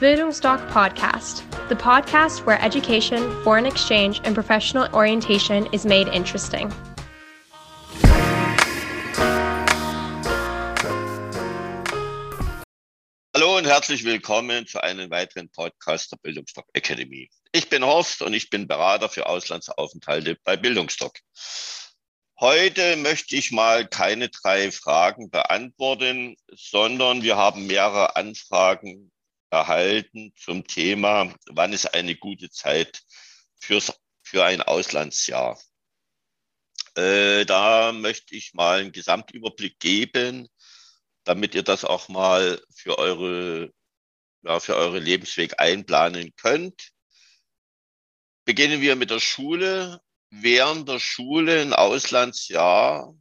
Bildungsdoc Podcast, the podcast where education, foreign exchange, and professional orientation is made interesting. Hallo und herzlich willkommen zu einem weiteren Podcast der Bildungsdoc Academy. Ich bin Horst und ich bin Berater für Auslandsaufenthalte bei Bildungsdoc. Heute möchte ich mal keine drei Fragen beantworten, sondern wir haben mehrere Anfragen erhalten zum Thema, wann ist eine gute Zeit fürs, für ein Auslandsjahr. Äh, da möchte ich mal einen Gesamtüberblick geben, damit ihr das auch mal für eure, ja, für eure Lebensweg einplanen könnt. Beginnen wir mit der Schule. Während der Schule ein Auslandsjahr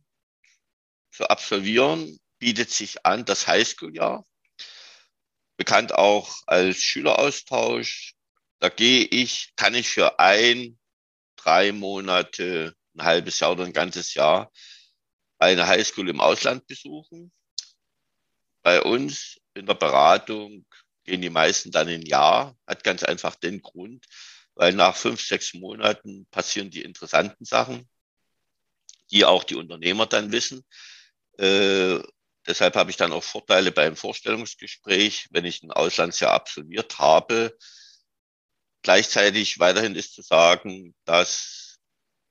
zu absolvieren, bietet sich an das Highschool-Jahr bekannt auch als Schüleraustausch. Da gehe ich, kann ich für ein, drei Monate, ein halbes Jahr oder ein ganzes Jahr eine Highschool im Ausland besuchen. Bei uns in der Beratung gehen die meisten dann ein Jahr. Hat ganz einfach den Grund, weil nach fünf, sechs Monaten passieren die interessanten Sachen, die auch die Unternehmer dann wissen. Äh, Deshalb habe ich dann auch Vorteile beim Vorstellungsgespräch, wenn ich ein Auslandsjahr absolviert habe. Gleichzeitig weiterhin ist zu sagen, dass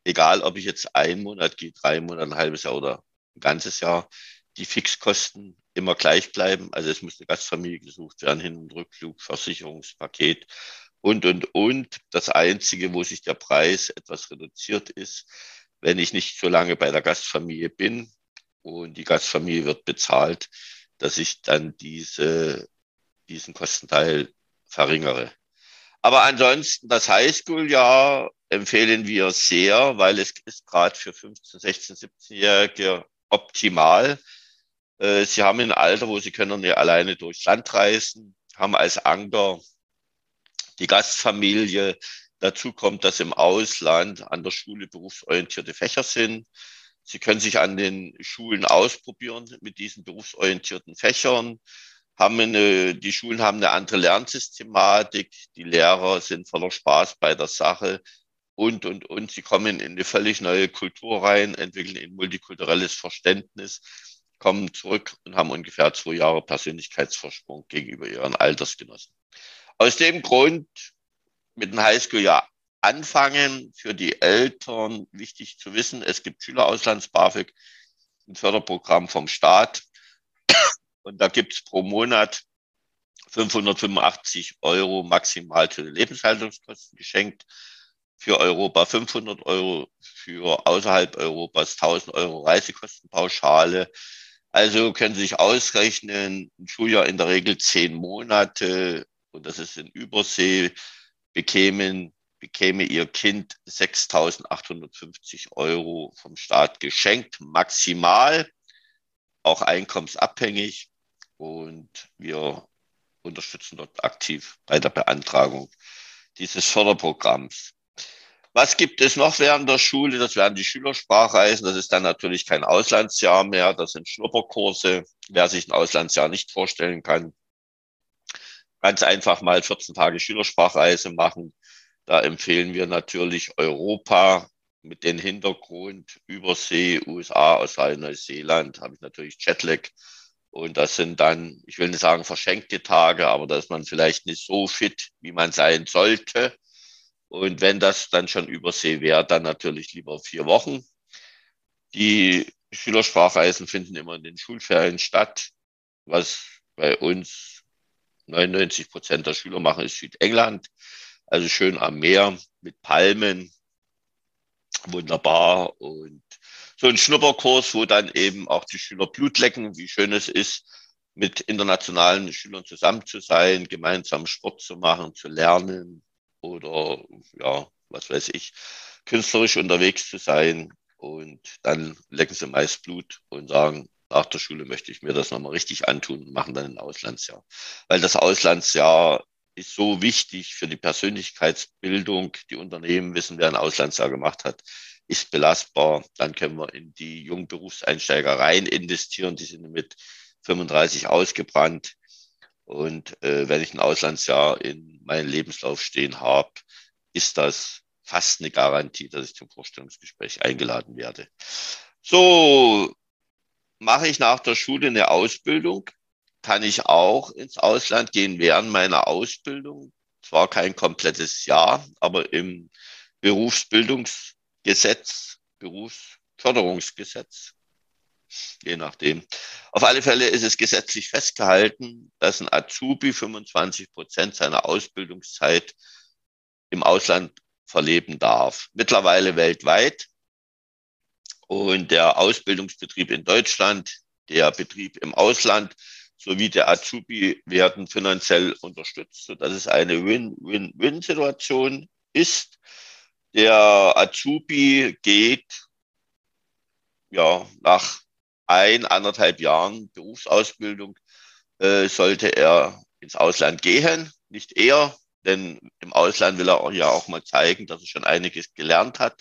egal, ob ich jetzt einen Monat gehe, drei Monate, ein halbes Jahr oder ein ganzes Jahr, die Fixkosten immer gleich bleiben. Also es muss eine Gastfamilie gesucht werden, Hin- und Rückflug, Versicherungspaket und, und, und. Das Einzige, wo sich der Preis etwas reduziert ist, wenn ich nicht so lange bei der Gastfamilie bin, und die Gastfamilie wird bezahlt, dass ich dann diese, diesen Kostenteil verringere. Aber ansonsten das Highschool-Jahr empfehlen wir sehr, weil es ist gerade für 15, 16, 17-Jährige optimal. Äh, sie haben ein Alter, wo sie können ja alleine durchs Land reisen, haben als Anker die Gastfamilie. Dazu kommt, dass im Ausland an der Schule berufsorientierte Fächer sind. Sie können sich an den Schulen ausprobieren mit diesen berufsorientierten Fächern. Haben eine, die Schulen haben eine andere Lernsystematik. Die Lehrer sind voller Spaß bei der Sache und, und, und. Sie kommen in eine völlig neue Kultur rein, entwickeln ein multikulturelles Verständnis, kommen zurück und haben ungefähr zwei Jahre Persönlichkeitsvorsprung gegenüber ihren Altersgenossen. Aus dem Grund mit dem Highschool-Jahr anfangen, für die Eltern wichtig zu wissen, es gibt Schülerauslands-BAföG, ein Förderprogramm vom Staat. Und da gibt es pro Monat 585 Euro maximal zu den Lebenshaltungskosten geschenkt. Für Europa 500 Euro, für außerhalb Europas 1000 Euro Reisekostenpauschale. Also können Sie sich ausrechnen, ein Schuljahr in der Regel zehn Monate und das ist in Übersee, bekämen bekäme Ihr Kind 6.850 Euro vom Staat geschenkt, maximal, auch einkommensabhängig. Und wir unterstützen dort aktiv bei der Beantragung dieses Förderprogramms. Was gibt es noch während der Schule? Das wären die Schülersprachreisen. Das ist dann natürlich kein Auslandsjahr mehr. Das sind Schnupperkurse. Wer sich ein Auslandsjahr nicht vorstellen kann, ganz einfach mal 14 Tage Schülersprachreise machen. Da empfehlen wir natürlich Europa mit dem Hintergrund Übersee, USA, Australien, Neuseeland, habe ich natürlich Jetlag. Und das sind dann, ich will nicht sagen verschenkte Tage, aber da ist man vielleicht nicht so fit, wie man sein sollte. Und wenn das dann schon Übersee wäre, dann natürlich lieber vier Wochen. Die Schülersprachreisen finden immer in den Schulferien statt. Was bei uns 99 Prozent der Schüler machen, ist Südengland. Also schön am Meer mit Palmen. Wunderbar. Und so ein Schnupperkurs, wo dann eben auch die Schüler Blut lecken, wie schön es ist, mit internationalen Schülern zusammen zu sein, gemeinsam Sport zu machen, zu lernen oder, ja, was weiß ich, künstlerisch unterwegs zu sein. Und dann lecken sie meist Blut und sagen, nach der Schule möchte ich mir das nochmal richtig antun und machen dann ein Auslandsjahr. Weil das Auslandsjahr ist so wichtig für die Persönlichkeitsbildung. Die Unternehmen wissen, wer ein Auslandsjahr gemacht hat, ist belastbar. Dann können wir in die jungen Berufseinsteiger rein investieren. Die sind mit 35 ausgebrannt. Und äh, wenn ich ein Auslandsjahr in meinem Lebenslauf stehen habe, ist das fast eine Garantie, dass ich zum Vorstellungsgespräch eingeladen werde. So, mache ich nach der Schule eine Ausbildung, kann ich auch ins Ausland gehen während meiner Ausbildung. Zwar kein komplettes Jahr, aber im Berufsbildungsgesetz, Berufsförderungsgesetz, je nachdem. Auf alle Fälle ist es gesetzlich festgehalten, dass ein Azubi 25 Prozent seiner Ausbildungszeit im Ausland verleben darf. Mittlerweile weltweit. Und der Ausbildungsbetrieb in Deutschland, der Betrieb im Ausland sowie der Azubi werden finanziell unterstützt, sodass es eine Win-Win-Win-Situation ist. Der Azubi geht ja nach ein, anderthalb Jahren Berufsausbildung, äh, sollte er ins Ausland gehen, nicht eher, denn im Ausland will er ja auch mal zeigen, dass er schon einiges gelernt hat.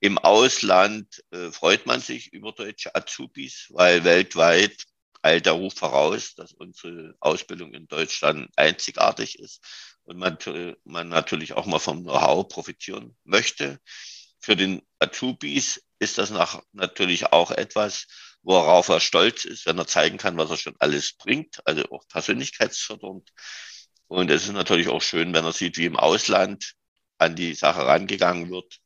Im Ausland äh, freut man sich über deutsche Azubis, weil weltweit eilt der Ruf voraus, dass unsere Ausbildung in Deutschland einzigartig ist und man, man natürlich auch mal vom Know-how profitieren möchte. Für den Azubis ist das nach, natürlich auch etwas, worauf er stolz ist, wenn er zeigen kann, was er schon alles bringt, also auch persönlichkeitsfördernd. Und es ist natürlich auch schön, wenn er sieht, wie im Ausland an die Sache rangegangen wird,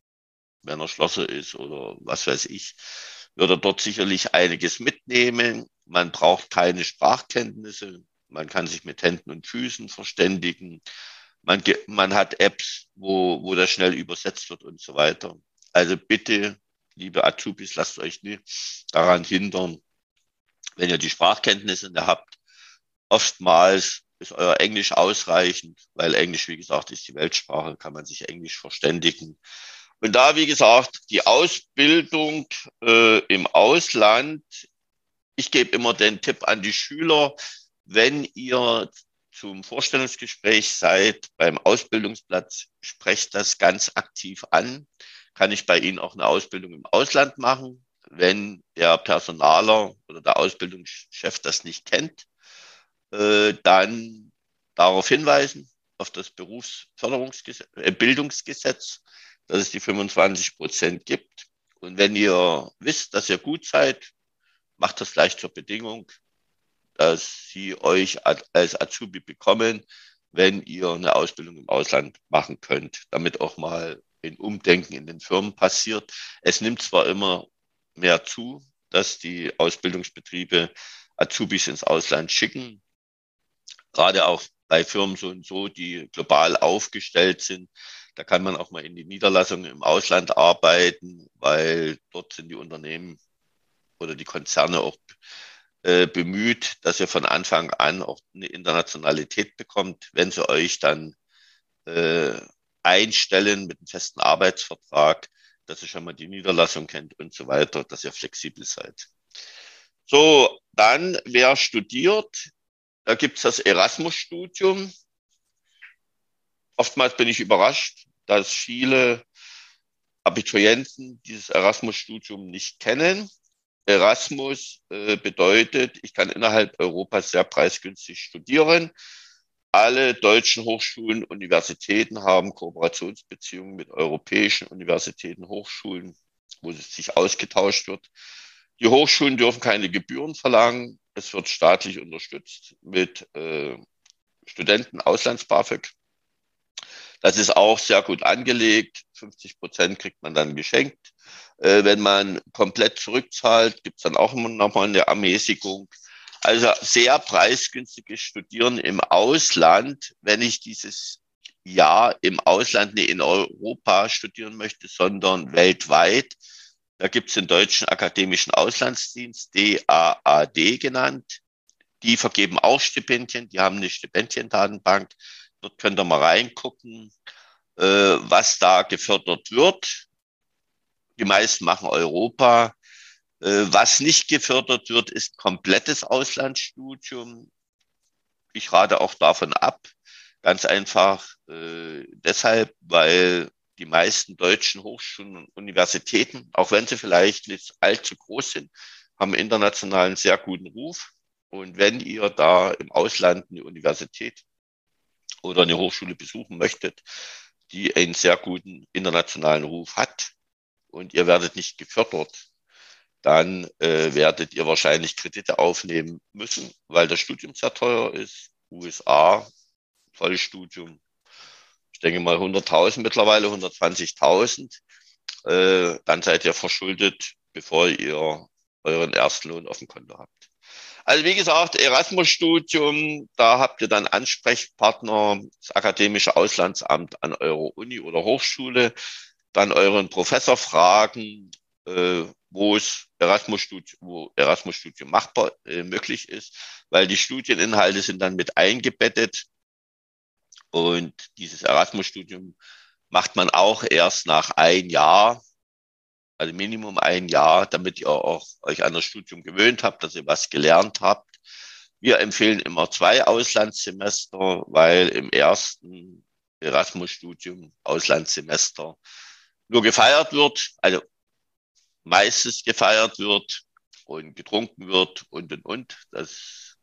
wenn er Schlosser ist oder was weiß ich, wird er dort sicherlich einiges mitnehmen. Man braucht keine Sprachkenntnisse. Man kann sich mit Händen und Füßen verständigen. Man, man hat Apps, wo, wo das schnell übersetzt wird und so weiter. Also bitte, liebe Azubis, lasst euch nicht daran hindern, wenn ihr die Sprachkenntnisse habt. Oftmals ist euer Englisch ausreichend, weil Englisch, wie gesagt, ist die Weltsprache, kann man sich Englisch verständigen. Und da, wie gesagt, die Ausbildung äh, im Ausland, ich gebe immer den Tipp an die Schüler, wenn ihr zum Vorstellungsgespräch seid beim Ausbildungsplatz, sprecht das ganz aktiv an. Kann ich bei Ihnen auch eine Ausbildung im Ausland machen? Wenn der Personaler oder der Ausbildungschef das nicht kennt, äh, dann darauf hinweisen, auf das Berufsförderungsgesetz, äh, dass es die 25 Prozent gibt. Und wenn ihr wisst, dass ihr gut seid, macht das gleich zur Bedingung, dass sie euch als Azubi bekommen, wenn ihr eine Ausbildung im Ausland machen könnt, damit auch mal ein Umdenken in den Firmen passiert. Es nimmt zwar immer mehr zu, dass die Ausbildungsbetriebe Azubis ins Ausland schicken, gerade auch bei Firmen so und so, die global aufgestellt sind, da kann man auch mal in die Niederlassung im Ausland arbeiten, weil dort sind die Unternehmen oder die Konzerne auch äh, bemüht, dass ihr von Anfang an auch eine Internationalität bekommt, wenn sie euch dann äh, einstellen mit einem festen Arbeitsvertrag, dass ihr schon mal die Niederlassung kennt und so weiter, dass ihr flexibel seid. So, dann, wer studiert, da gibt's das Erasmus-Studium. Oftmals bin ich überrascht, dass viele Abiturienten dieses Erasmus-Studium nicht kennen. Erasmus äh, bedeutet, ich kann innerhalb Europas sehr preisgünstig studieren. Alle deutschen Hochschulen, Universitäten haben Kooperationsbeziehungen mit europäischen Universitäten, Hochschulen, wo es sich ausgetauscht wird. Die Hochschulen dürfen keine Gebühren verlangen. Es wird staatlich unterstützt mit äh, Studenten Auslands-BAföG. Das ist auch sehr gut angelegt. 50 Prozent kriegt man dann geschenkt. Äh, wenn man komplett zurückzahlt, gibt es dann auch immer nochmal eine Ermäßigung. Also sehr preisgünstiges Studieren im Ausland, wenn ich dieses Jahr im Ausland, nicht in Europa studieren möchte, sondern weltweit. Da gibt es den Deutschen Akademischen Auslandsdienst, DAAD genannt. Die vergeben auch Stipendien, die haben eine Stipendiendatenbank. Dort könnt ihr mal reingucken, äh, was da gefördert wird. Die meisten machen Europa. Äh, was nicht gefördert wird, ist komplettes Auslandsstudium. Ich rate auch davon ab. Ganz einfach äh, deshalb, weil die meisten deutschen Hochschulen und Universitäten, auch wenn sie vielleicht nicht allzu groß sind, haben international einen sehr guten Ruf. Und wenn ihr da im Ausland eine Universität oder eine Hochschule besuchen möchtet, die einen sehr guten internationalen Ruf hat und ihr werdet nicht gefördert, dann äh, werdet ihr wahrscheinlich Kredite aufnehmen müssen, weil das Studium sehr teuer ist. USA, Vollstudium, ich denke mal 100.000 mittlerweile, 120.000. Äh, dann seid ihr verschuldet, bevor ihr euren ersten Lohn auf dem Konto habt. Also wie gesagt, Erasmus-Studium, da habt ihr dann Ansprechpartner, das Akademische Auslandsamt an eurer Uni oder Hochschule, dann euren Professor fragen, äh, wo es Erasmus-Studium, Erasmus-Studium machbar äh, möglich ist, weil die Studieninhalte sind dann mit eingebettet und dieses Erasmus-Studium macht man auch erst nach ein Jahr, also Minimum ein Jahr, damit ihr auch euch an das Studium gewöhnt habt, dass ihr was gelernt habt. Wir empfehlen immer zwei Auslandssemester, weil im ersten Erasmus-Studium Auslandssemester nur gefeiert wird, also meistens gefeiert wird und getrunken wird und und und. Das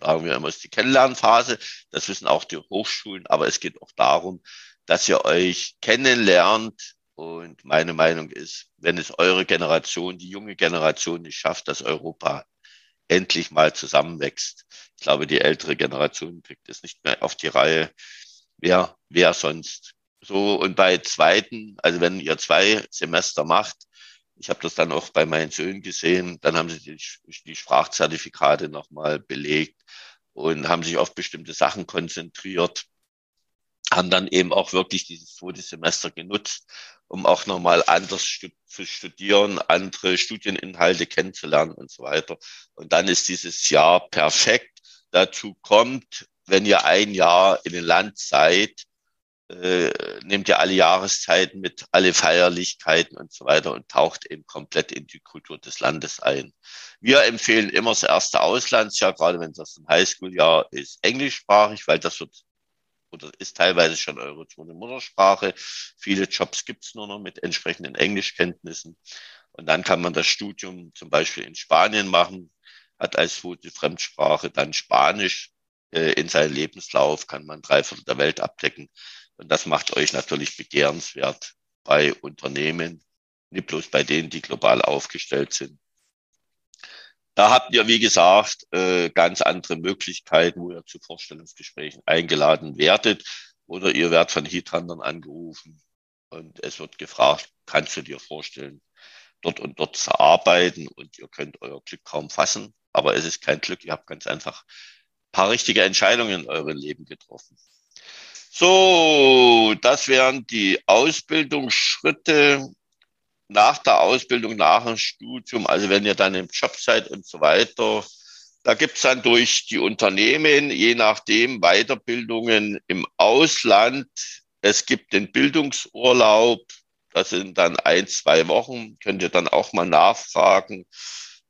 sagen wir immer, ist die Kennenlernphase. Das wissen auch die Hochschulen, aber es geht auch darum, dass ihr euch kennenlernt. Und meine Meinung ist, wenn es eure Generation, die junge Generation nicht schafft, dass Europa endlich mal zusammenwächst. Ich glaube, die ältere Generation kriegt es nicht mehr auf die Reihe. Wer, wer sonst? So, und bei zweiten, also wenn ihr zwei Semester macht, ich habe das dann auch bei meinen Söhnen gesehen, dann haben sie die, die Sprachzertifikate nochmal belegt und haben sich auf bestimmte Sachen konzentriert haben dann eben auch wirklich dieses zweite Semester genutzt, um auch nochmal anders zu studieren, andere Studieninhalte kennenzulernen und so weiter. Und dann ist dieses Jahr perfekt. Dazu kommt, wenn ihr ein Jahr in dem Land seid, äh, nehmt ihr alle Jahreszeiten mit, alle Feierlichkeiten und so weiter und taucht eben komplett in die Kultur des Landes ein. Wir empfehlen immer das erste Auslandsjahr, gerade wenn das ein Highschool-Jahr ist, englischsprachig, weil das wird oder ist teilweise schon eure zweite Muttersprache. Viele Jobs gibt's nur noch mit entsprechenden Englischkenntnissen. Und dann kann man das Studium zum Beispiel in Spanien machen, hat als zweite Fremdsprache dann Spanisch äh, in seinem Lebenslauf, kann man drei Viertel der Welt abdecken. Und das macht euch natürlich begehrenswert bei Unternehmen, nicht bloß bei denen, die global aufgestellt sind, da habt ihr, wie gesagt, äh, ganz andere Möglichkeiten, wo ihr zu Vorstellungsgesprächen eingeladen werdet. Oder ihr werdet von Heathuntern angerufen und es wird gefragt, kannst du dir vorstellen, dort und dort zu arbeiten? Und ihr könnt euer Glück kaum fassen, aber es ist kein Glück, ihr habt ganz einfach ein paar richtige Entscheidungen in eurem Leben getroffen. So, das wären die Ausbildungsschritte nach der Ausbildung, nach dem Studium, also wenn ihr dann im Job seid und so weiter, da gibt's dann durch die Unternehmen, je nachdem, Weiterbildungen im Ausland. Es gibt den Bildungsurlaub, das sind dann ein, zwei Wochen, könnt ihr dann auch mal nachfragen.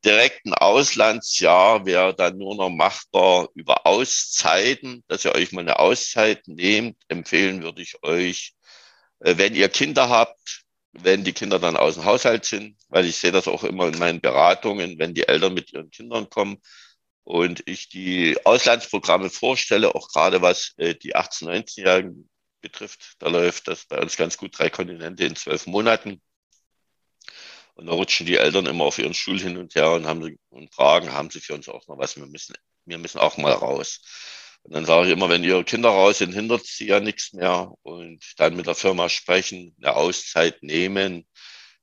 Direkt ein Auslandsjahr wäre dann nur noch machbar über Auszeiten, dass ihr euch mal eine Auszeit nehmt. Empfehlen würde ich euch, äh, wenn ihr Kinder habt, wenn die Kinder dann aus dem Haushalt sind, weil ich sehe das auch immer in meinen Beratungen, wenn die Eltern mit ihren Kindern kommen und ich die Auslandsprogramme vorstelle, auch gerade was äh, die 18-, 19-Jährigen betrifft, da läuft das bei uns ganz gut drei Kontinente in zwölf Monaten. Und da rutschen die Eltern immer auf ihren Stuhl hin und her und haben und fragen, haben sie für uns auch noch was? Wir müssen, wir müssen auch mal raus. Und dann sage ich immer, wenn ihre Kinder raus sind, hindert sie ja nichts mehr. Und dann mit der Firma sprechen, eine Auszeit nehmen.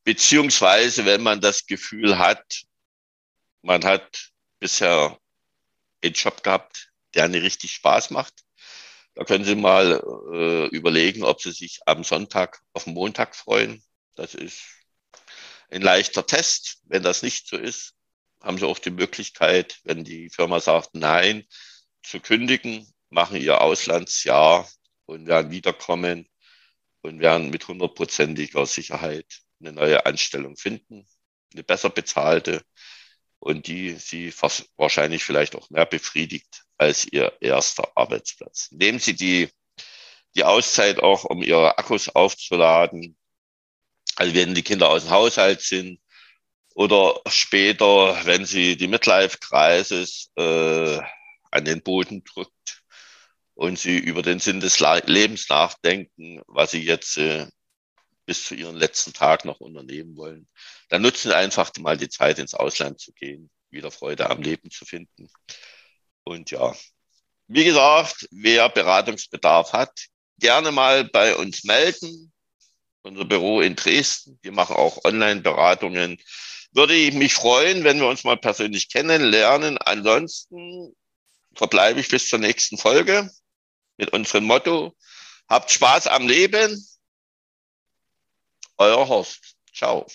Beziehungsweise, wenn man das Gefühl hat, man hat bisher einen Job gehabt, der nicht richtig Spaß macht, da können Sie mal äh, überlegen, ob Sie sich am Sonntag auf den Montag freuen. Das ist ein leichter Test. Wenn das nicht so ist, haben Sie auch die Möglichkeit, wenn die Firma sagt, nein, zu kündigen, machen ihr Auslandsjahr und werden wiederkommen und werden mit hundertprozentiger Sicherheit eine neue Anstellung finden, eine besser bezahlte und die sie wahrscheinlich vielleicht auch mehr befriedigt als ihr erster Arbeitsplatz. Nehmen Sie die, die Auszeit auch, um Ihre Akkus aufzuladen. Also wenn die Kinder aus dem Haushalt sind, oder später, wenn sie die Midlife-Crisis äh, an den Boden drückt und sie über den Sinn des Lebens nachdenken, was sie jetzt äh, bis zu ihren letzten Tag noch unternehmen wollen, dann nutzen sie einfach mal die Zeit, ins Ausland zu gehen, wieder Freude am Leben zu finden. Und ja, wie gesagt, wer Beratungsbedarf hat, gerne mal bei uns melden. Unser Büro in Dresden, wir machen auch Online-Beratungen. Würde ich mich freuen, wenn wir uns mal persönlich kennenlernen. Ansonsten verbleibe ich bis zur nächsten Folge mit unserem Motto, habt Spaß am Leben. Euer Horst. Ciao.